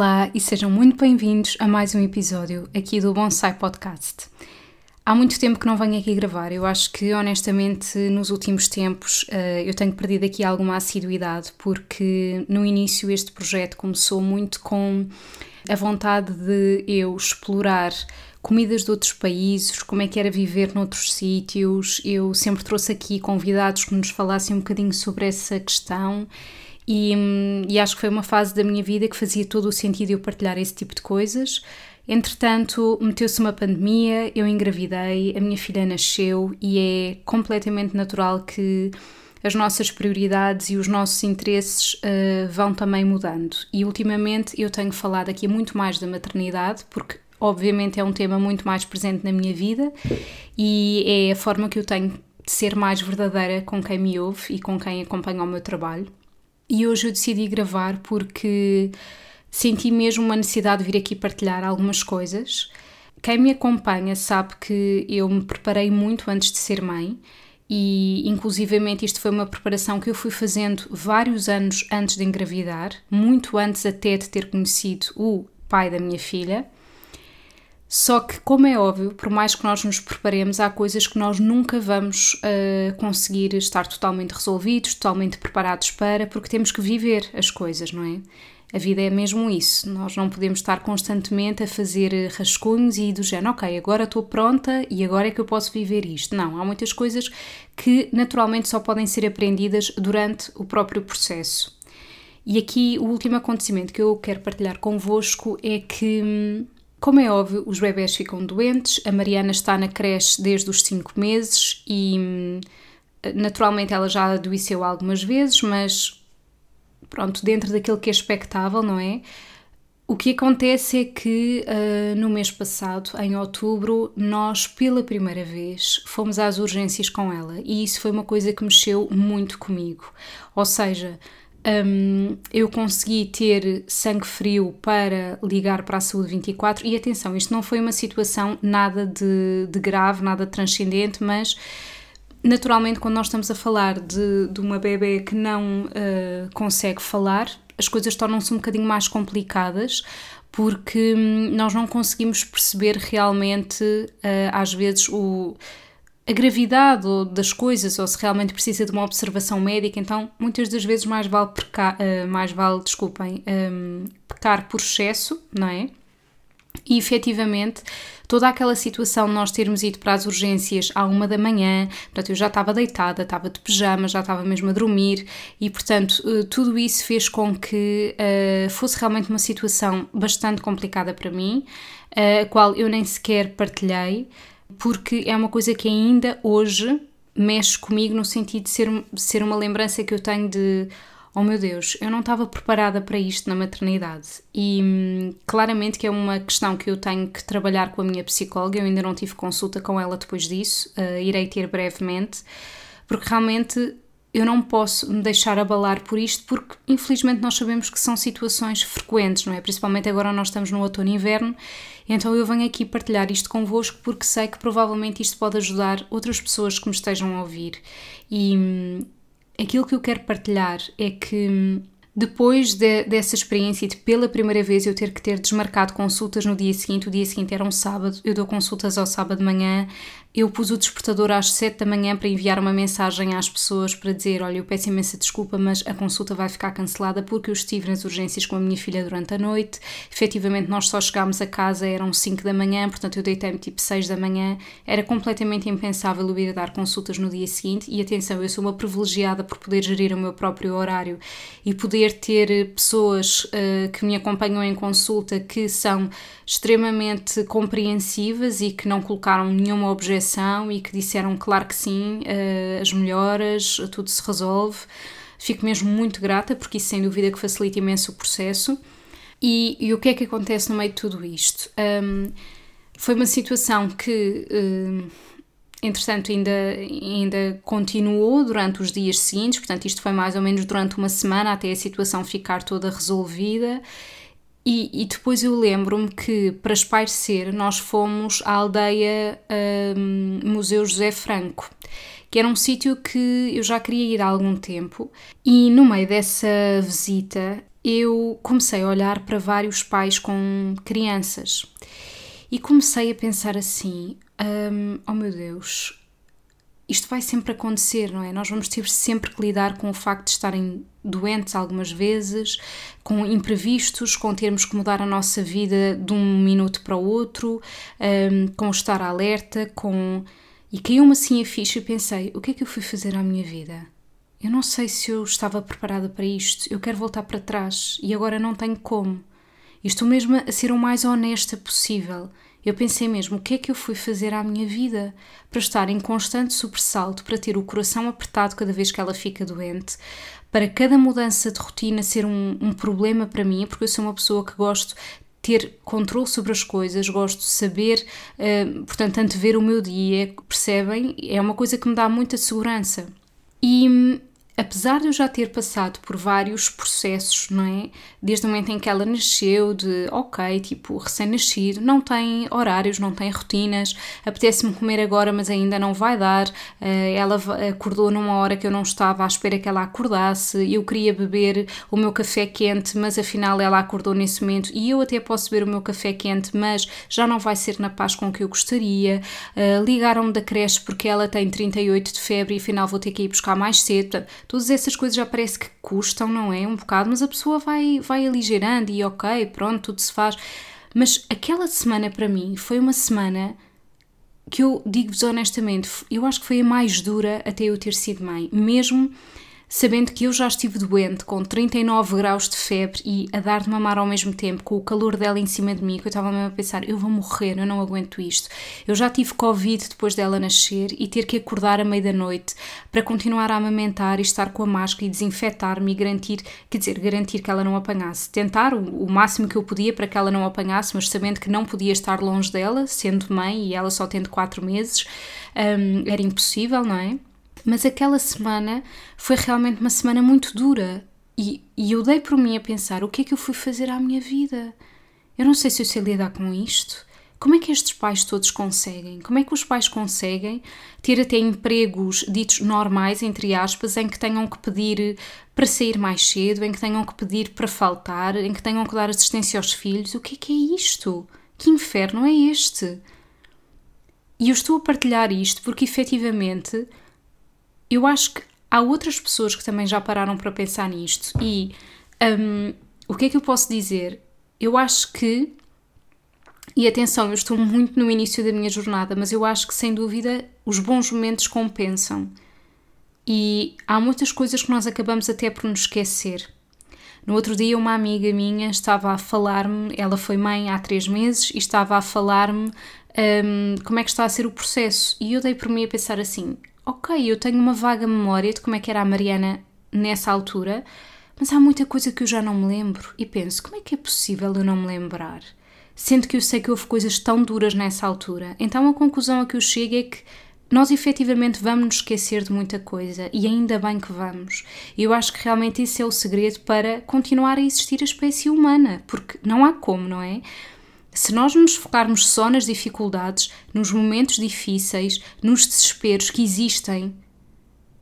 Olá e sejam muito bem-vindos a mais um episódio aqui do Bonsai Podcast. Há muito tempo que não venho aqui gravar, eu acho que honestamente nos últimos tempos uh, eu tenho perdido aqui alguma assiduidade porque no início este projeto começou muito com a vontade de eu explorar comidas de outros países, como é que era viver noutros sítios. Eu sempre trouxe aqui convidados que nos falassem um bocadinho sobre essa questão e, e, acho que foi uma fase da minha vida que fazia todo o sentido eu partilhar esse tipo de coisas. Entretanto, meteu-se uma pandemia, eu engravidei, a minha filha nasceu e é completamente natural que as nossas prioridades e os nossos interesses uh, vão também mudando. E ultimamente eu tenho falado aqui muito mais da maternidade, porque obviamente é um tema muito mais presente na minha vida e é a forma que eu tenho de ser mais verdadeira com quem me ouve e com quem acompanha o meu trabalho. E hoje eu decidi gravar porque senti mesmo uma necessidade de vir aqui partilhar algumas coisas. Quem me acompanha sabe que eu me preparei muito antes de ser mãe e inclusivamente isto foi uma preparação que eu fui fazendo vários anos antes de engravidar, muito antes até de ter conhecido o pai da minha filha. Só que, como é óbvio, por mais que nós nos preparemos, há coisas que nós nunca vamos uh, conseguir estar totalmente resolvidos, totalmente preparados para, porque temos que viver as coisas, não é? A vida é mesmo isso. Nós não podemos estar constantemente a fazer rascunhos e do género, ok, agora estou pronta e agora é que eu posso viver isto. Não, há muitas coisas que naturalmente só podem ser aprendidas durante o próprio processo. E aqui o último acontecimento que eu quero partilhar convosco é que hum, como é óbvio, os bebés ficam doentes, a Mariana está na creche desde os 5 meses e hum, naturalmente ela já adoeceu algumas vezes, mas pronto, dentro daquilo que é expectável, não é? O que acontece é que uh, no mês passado, em outubro, nós pela primeira vez fomos às urgências com ela e isso foi uma coisa que mexeu muito comigo. Ou seja, um, eu consegui ter sangue frio para ligar para a saúde 24 e atenção, isto não foi uma situação nada de, de grave, nada de transcendente, mas naturalmente quando nós estamos a falar de, de uma bebê que não uh, consegue falar, as coisas tornam-se um bocadinho mais complicadas porque hum, nós não conseguimos perceber realmente uh, às vezes o a gravidade das coisas ou se realmente precisa de uma observação médica, então muitas das vezes mais vale, pecar, uh, mais vale desculpem, um, pecar por excesso, não é? E efetivamente, toda aquela situação de nós termos ido para as urgências à uma da manhã, portanto, eu já estava deitada, estava de pijama, já estava mesmo a dormir, e portanto, uh, tudo isso fez com que uh, fosse realmente uma situação bastante complicada para mim, a qual eu nem sequer partilhei porque é uma coisa que ainda hoje mexe comigo no sentido de ser, ser uma lembrança que eu tenho de oh meu Deus, eu não estava preparada para isto na maternidade. E hum, claramente que é uma questão que eu tenho que trabalhar com a minha psicóloga, eu ainda não tive consulta com ela depois disso, uh, irei ter brevemente, porque realmente eu não posso me deixar abalar por isto, porque infelizmente nós sabemos que são situações frequentes, não é? Principalmente agora nós estamos no outono e inverno, então eu venho aqui partilhar isto convosco porque sei que provavelmente isto pode ajudar outras pessoas que me estejam a ouvir. E hum, aquilo que eu quero partilhar é que hum, depois de, dessa experiência e de pela primeira vez eu ter que ter desmarcado consultas no dia seguinte, o dia seguinte era um sábado, eu dou consultas ao sábado de manhã, eu pus o despertador às 7 da manhã para enviar uma mensagem às pessoas para dizer: Olha, eu peço imensa desculpa, mas a consulta vai ficar cancelada porque eu estive nas urgências com a minha filha durante a noite. Efetivamente, nós só chegámos a casa, eram 5 da manhã, portanto eu deitei-me tipo 6 da manhã. Era completamente impensável eu ir a dar consultas no dia seguinte. E atenção, eu sou uma privilegiada por poder gerir o meu próprio horário e poder ter pessoas uh, que me acompanham em consulta que são extremamente compreensivas e que não colocaram nenhuma objeção e que disseram claro que sim, uh, as melhoras, tudo se resolve. Fico mesmo muito grata porque isso sem dúvida que facilita imenso o processo. E, e o que é que acontece no meio de tudo isto? Um, foi uma situação que, um, entretanto, ainda, ainda continuou durante os dias seguintes, portanto, isto foi mais ou menos durante uma semana até a situação ficar toda resolvida. E, e, depois eu lembro-me que, para espairecer, nós fomos à aldeia um, Museu José Franco, que era um sítio que eu já queria ir há algum tempo, e no meio dessa visita eu comecei a olhar para vários pais com crianças. E comecei a pensar assim: um, oh meu Deus, isto vai sempre acontecer, não é? Nós vamos ter sempre que lidar com o facto de estarem doentes algumas vezes, com imprevistos, com termos que mudar a nossa vida de um minuto para o outro, um, com estar alerta, com. E caiu-me assim a ficha e pensei: o que é que eu fui fazer à minha vida? Eu não sei se eu estava preparada para isto, eu quero voltar para trás e agora não tenho como. Estou mesmo a ser o mais honesta possível eu pensei mesmo: o que é que eu fui fazer à minha vida? Para estar em constante sobressalto, para ter o coração apertado cada vez que ela fica doente, para cada mudança de rotina ser um, um problema para mim, porque eu sou uma pessoa que gosto ter controle sobre as coisas, gosto de saber, uh, portanto, antever o meu dia, percebem? É uma coisa que me dá muita segurança. E apesar de eu já ter passado por vários processos, não é? Desde o momento em que ela nasceu, de ok, tipo, recém-nascido, não tem horários, não tem rotinas, apetece-me comer agora, mas ainda não vai dar. Uh, ela acordou numa hora que eu não estava à espera que ela acordasse, eu queria beber o meu café quente, mas afinal ela acordou nesse momento e eu até posso beber o meu café quente, mas já não vai ser na paz com que eu gostaria. Uh, Ligaram-me da creche porque ela tem 38 de febre e afinal vou ter que ir buscar mais cedo. Todas essas coisas já parece que custam, não é? Um bocado, mas a pessoa vai, vai aligerando e ok, pronto, tudo se faz. Mas aquela semana para mim foi uma semana que eu digo-vos honestamente, eu acho que foi a mais dura até eu ter sido mãe. Mesmo sabendo que eu já estive doente, com 39 graus de febre e a dar de mamar ao mesmo tempo, com o calor dela em cima de mim, que eu estava mesmo a pensar: eu vou morrer, eu não aguento isto. Eu já tive Covid depois dela nascer e ter que acordar à meia da noite para continuar a amamentar e estar com a máscara e desinfetar-me e garantir, quer dizer, garantir que ela não apanhasse. Tentar o, o máximo que eu podia para que ela não apanhasse, mas sabendo que não podia estar longe dela, sendo mãe e ela só tendo 4 meses, um, era impossível, não é? Mas aquela semana foi realmente uma semana muito dura e, e eu dei por mim a pensar: o que é que eu fui fazer à minha vida? Eu não sei se eu sei lidar com isto. Como é que estes pais todos conseguem? Como é que os pais conseguem ter até empregos ditos normais, entre aspas, em que tenham que pedir para sair mais cedo, em que tenham que pedir para faltar, em que tenham que dar assistência aos filhos? O que é que é isto? Que inferno é este? E eu estou a partilhar isto porque efetivamente eu acho que há outras pessoas que também já pararam para pensar nisto e um, o que é que eu posso dizer? Eu acho que, e atenção, eu estou muito no início da minha jornada, mas eu acho que sem dúvida os bons momentos compensam. E há muitas coisas que nós acabamos até por nos esquecer. No outro dia, uma amiga minha estava a falar-me, ela foi mãe há três meses e estava a falar-me um, como é que está a ser o processo. E eu dei por mim a pensar assim: ok, eu tenho uma vaga memória de como é que era a Mariana nessa altura, mas há muita coisa que eu já não me lembro e penso, como é que é possível eu não me lembrar? Sendo que eu sei que houve coisas tão duras nessa altura. Então a conclusão a que eu chego é que nós efetivamente vamos nos esquecer de muita coisa e ainda bem que vamos. Eu acho que realmente esse é o segredo para continuar a existir a espécie humana, porque não há como, não é? Se nós nos focarmos só nas dificuldades, nos momentos difíceis, nos desesperos que existem,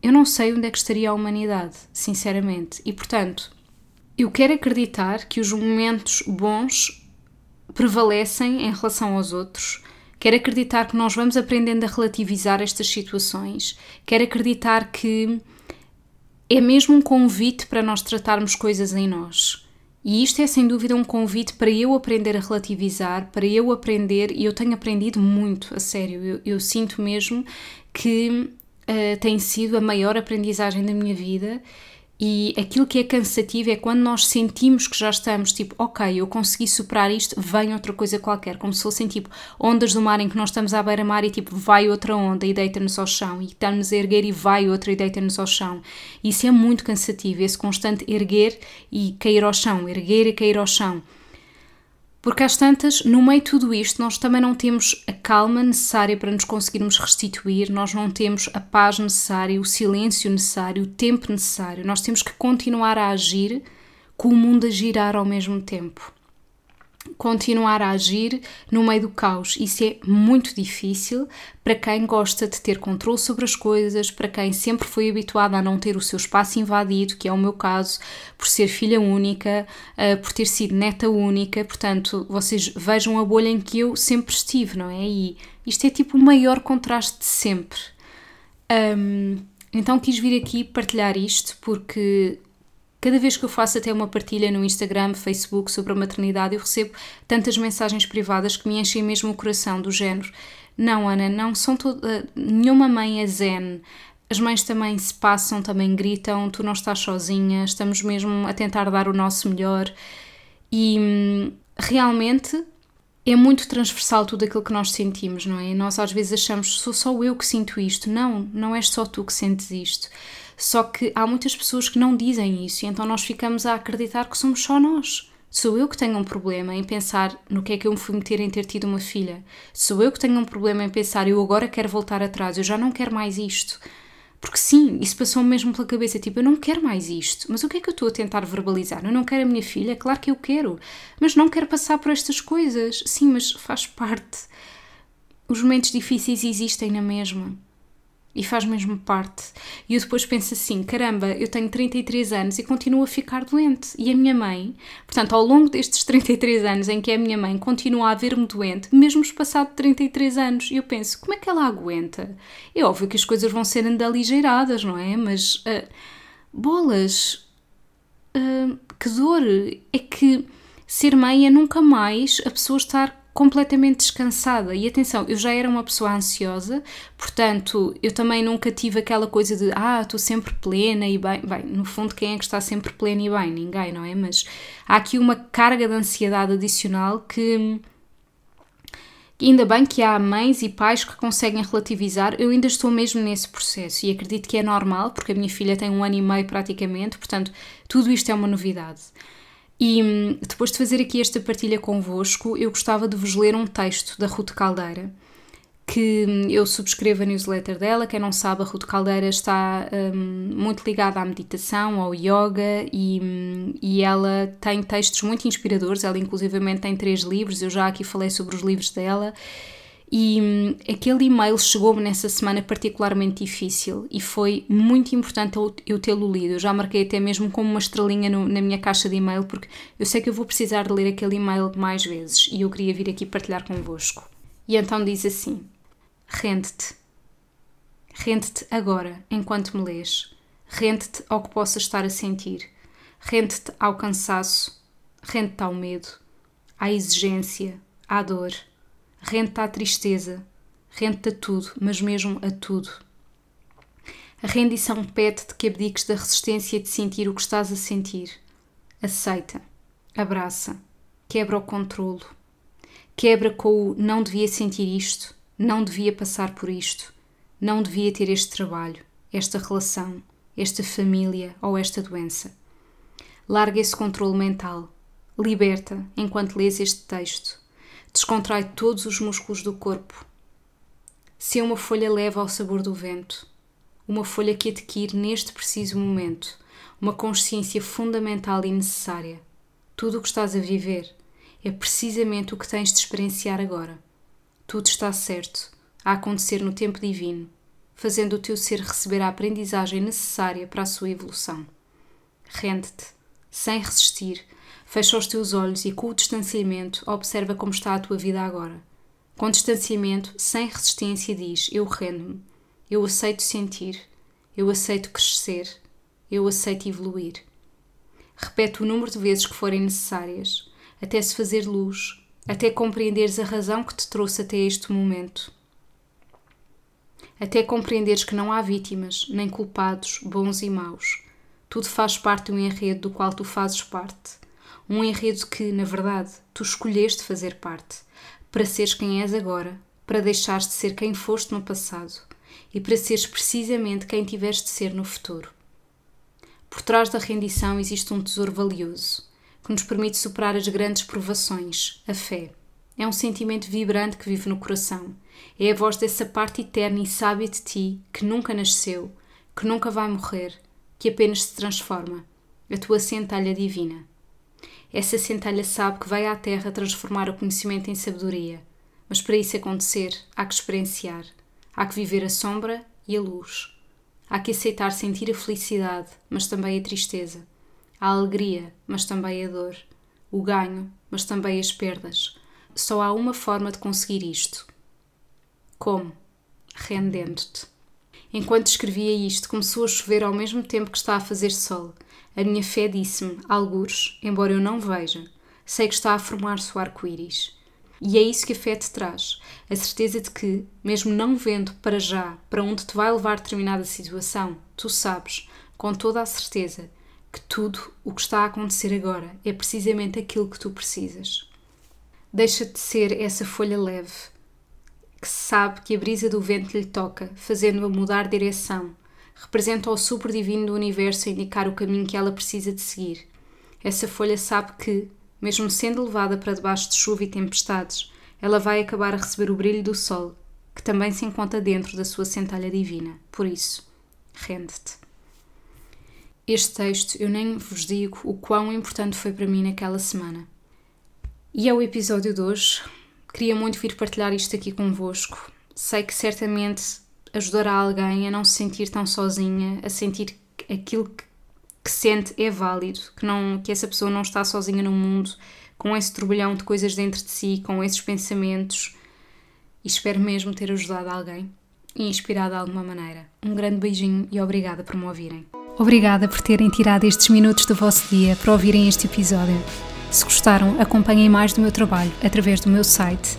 eu não sei onde é que estaria a humanidade, sinceramente. E portanto, eu quero acreditar que os momentos bons prevalecem em relação aos outros, quero acreditar que nós vamos aprendendo a relativizar estas situações, quero acreditar que é mesmo um convite para nós tratarmos coisas em nós. E isto é sem dúvida um convite para eu aprender a relativizar, para eu aprender, e eu tenho aprendido muito, a sério, eu, eu sinto mesmo que uh, tem sido a maior aprendizagem da minha vida e aquilo que é cansativo é quando nós sentimos que já estamos tipo, ok, eu consegui superar isto, vem outra coisa qualquer, como se fossem tipo ondas do mar em que nós estamos à beira-mar e tipo vai outra onda e deita-nos ao chão, e estamos a erguer e vai outra e deita-nos ao chão. Isso é muito cansativo, esse constante erguer e cair ao chão, erguer e cair ao chão. Porque às tantas, no meio de tudo isto, nós também não temos a calma necessária para nos conseguirmos restituir, nós não temos a paz necessária, o silêncio necessário, o tempo necessário. Nós temos que continuar a agir com o mundo a girar ao mesmo tempo continuar a agir no meio do caos. Isso é muito difícil para quem gosta de ter controle sobre as coisas, para quem sempre foi habituado a não ter o seu espaço invadido, que é o meu caso, por ser filha única, uh, por ter sido neta única. Portanto, vocês vejam a bolha em que eu sempre estive, não é? E isto é tipo o maior contraste de sempre. Um, então quis vir aqui partilhar isto porque Cada vez que eu faço até uma partilha no Instagram, Facebook sobre a maternidade, eu recebo tantas mensagens privadas que me enchem mesmo o coração, do género: Não, Ana, não são toda. Nenhuma mãe é zen. As mães também se passam, também gritam, tu não estás sozinha, estamos mesmo a tentar dar o nosso melhor. E hum, realmente é muito transversal tudo aquilo que nós sentimos, não é? Nós às vezes achamos, sou só eu que sinto isto. Não, não és só tu que sentes isto. Só que há muitas pessoas que não dizem isso e então nós ficamos a acreditar que somos só nós. Sou eu que tenho um problema em pensar no que é que eu me fui meter em ter tido uma filha. Sou eu que tenho um problema em pensar eu agora quero voltar atrás, eu já não quero mais isto. Porque sim, isso passou-me mesmo pela cabeça, tipo, eu não quero mais isto. Mas o que é que eu estou a tentar verbalizar? Eu não quero a minha filha? Claro que eu quero. Mas não quero passar por estas coisas. Sim, mas faz parte. Os momentos difíceis existem na mesma e faz mesmo parte. E eu depois penso assim: caramba, eu tenho 33 anos e continuo a ficar doente. E a minha mãe, portanto, ao longo destes 33 anos em que a minha mãe continua a ver-me doente, mesmo passado 33 anos, eu penso: como é que ela aguenta? É óbvio que as coisas vão ser ainda aligeiradas, não é? Mas uh, bolas, uh, que dor! É que ser mãe é nunca mais a pessoa estar completamente descansada. E atenção, eu já era uma pessoa ansiosa, portanto, eu também nunca tive aquela coisa de ah, estou sempre plena e bem. Bem, no fundo, quem é que está sempre plena e bem? Ninguém, não é? Mas há aqui uma carga de ansiedade adicional que. Ainda bem que há mães e pais que conseguem relativizar, eu ainda estou mesmo nesse processo e acredito que é normal, porque a minha filha tem um ano e meio praticamente, portanto, tudo isto é uma novidade. E hum, depois de fazer aqui esta partilha convosco, eu gostava de vos ler um texto da Ruth Caldeira, que hum, eu subscrevo a newsletter dela. Quem não sabe, a Ruth Caldeira está um, muito ligada à meditação, ao yoga e, um, e ela tem textos muito inspiradores. Ela, inclusivamente, tem três livros. Eu já aqui falei sobre os livros dela. E hum, aquele e-mail chegou-me nessa semana particularmente difícil e foi muito importante eu, tê-lo lido. Eu já marquei até mesmo como uma estrelinha no, na minha caixa de e-mail, porque eu sei que eu vou precisar de ler aquele e-mail mais vezes e eu queria vir aqui partilhar convosco. E então diz assim: Rende-te. Rende-te agora, enquanto me lês. Rende-te ao que possas estar a sentir. Rende-te ao cansaço. Rende-te ao medo, à exigência, à dor rende-te à tristeza, rende-te a tudo, mas mesmo a tudo. A rendição pede-te que abdiques da resistência de sentir o que estás a sentir. Aceita, abraça, quebra o controlo, quebra com o não devia sentir isto, não devia passar por isto, não devia ter este trabalho, esta relação, esta família ou esta doença. Larga esse controle mental, liberta enquanto lês este texto descontrai todos os músculos do corpo. Se uma folha leva ao sabor do vento, uma folha que adquire neste preciso momento uma consciência fundamental e necessária. Tudo o que estás a viver é precisamente o que tens de experienciar agora. Tudo está certo, a acontecer no tempo divino, fazendo o teu ser receber a aprendizagem necessária para a sua evolução. Rende-te, sem resistir, Fecha os teus olhos e, com o distanciamento, observa como está a tua vida agora. Com distanciamento, sem resistência, diz: Eu rendo-me, eu aceito sentir, eu aceito crescer, eu aceito evoluir. Repete o número de vezes que forem necessárias, até se fazer luz, até compreenderes a razão que te trouxe até este momento. Até compreenderes que não há vítimas, nem culpados, bons e maus. Tudo faz parte de um enredo do qual tu fazes parte. Um enredo que, na verdade, tu escolheste fazer parte, para seres quem és agora, para deixares de ser quem foste no passado e para seres precisamente quem tiveres de ser no futuro. Por trás da rendição existe um tesouro valioso que nos permite superar as grandes provações, a fé. É um sentimento vibrante que vive no coração. É a voz dessa parte eterna e sábia de ti que nunca nasceu, que nunca vai morrer, que apenas se transforma. A tua centelha divina. Essa centelha sabe que vai à Terra transformar o conhecimento em sabedoria. Mas para isso acontecer, há que experienciar. Há que viver a sombra e a luz. Há que aceitar sentir a felicidade, mas também a tristeza. A alegria, mas também a dor. O ganho, mas também as perdas. Só há uma forma de conseguir isto. Como? Rendendo-te. Enquanto escrevia isto, começou a chover ao mesmo tempo que está a fazer sol. A minha fé disse-me, algures, embora eu não veja, sei que está a formar-se o arco-íris. E é isso que a fé te traz: a certeza de que, mesmo não vendo para já para onde te vai levar determinada situação, tu sabes, com toda a certeza, que tudo o que está a acontecer agora é precisamente aquilo que tu precisas. Deixa-te ser essa folha leve, que sabe que a brisa do vento lhe toca, fazendo-a mudar direção. Representa o super divino do universo a indicar o caminho que ela precisa de seguir. Essa folha sabe que, mesmo sendo levada para debaixo de chuva e tempestades, ela vai acabar a receber o brilho do sol, que também se encontra dentro da sua centelha divina. Por isso, rende-te. Este texto eu nem vos digo o quão importante foi para mim naquela semana. E é o episódio de hoje. Queria muito vir partilhar isto aqui convosco. Sei que certamente ajudará alguém a não se sentir tão sozinha, a sentir aquilo que que sente é válido, que, não, que essa pessoa não está sozinha no mundo, com esse turbilhão de coisas dentro de si, com esses pensamentos. E espero mesmo ter ajudado alguém e inspirado de alguma maneira. Um grande beijinho e obrigada por me ouvirem. Obrigada por terem tirado estes minutos do vosso dia para ouvirem este episódio. Se gostaram, acompanhem mais do meu trabalho através do meu site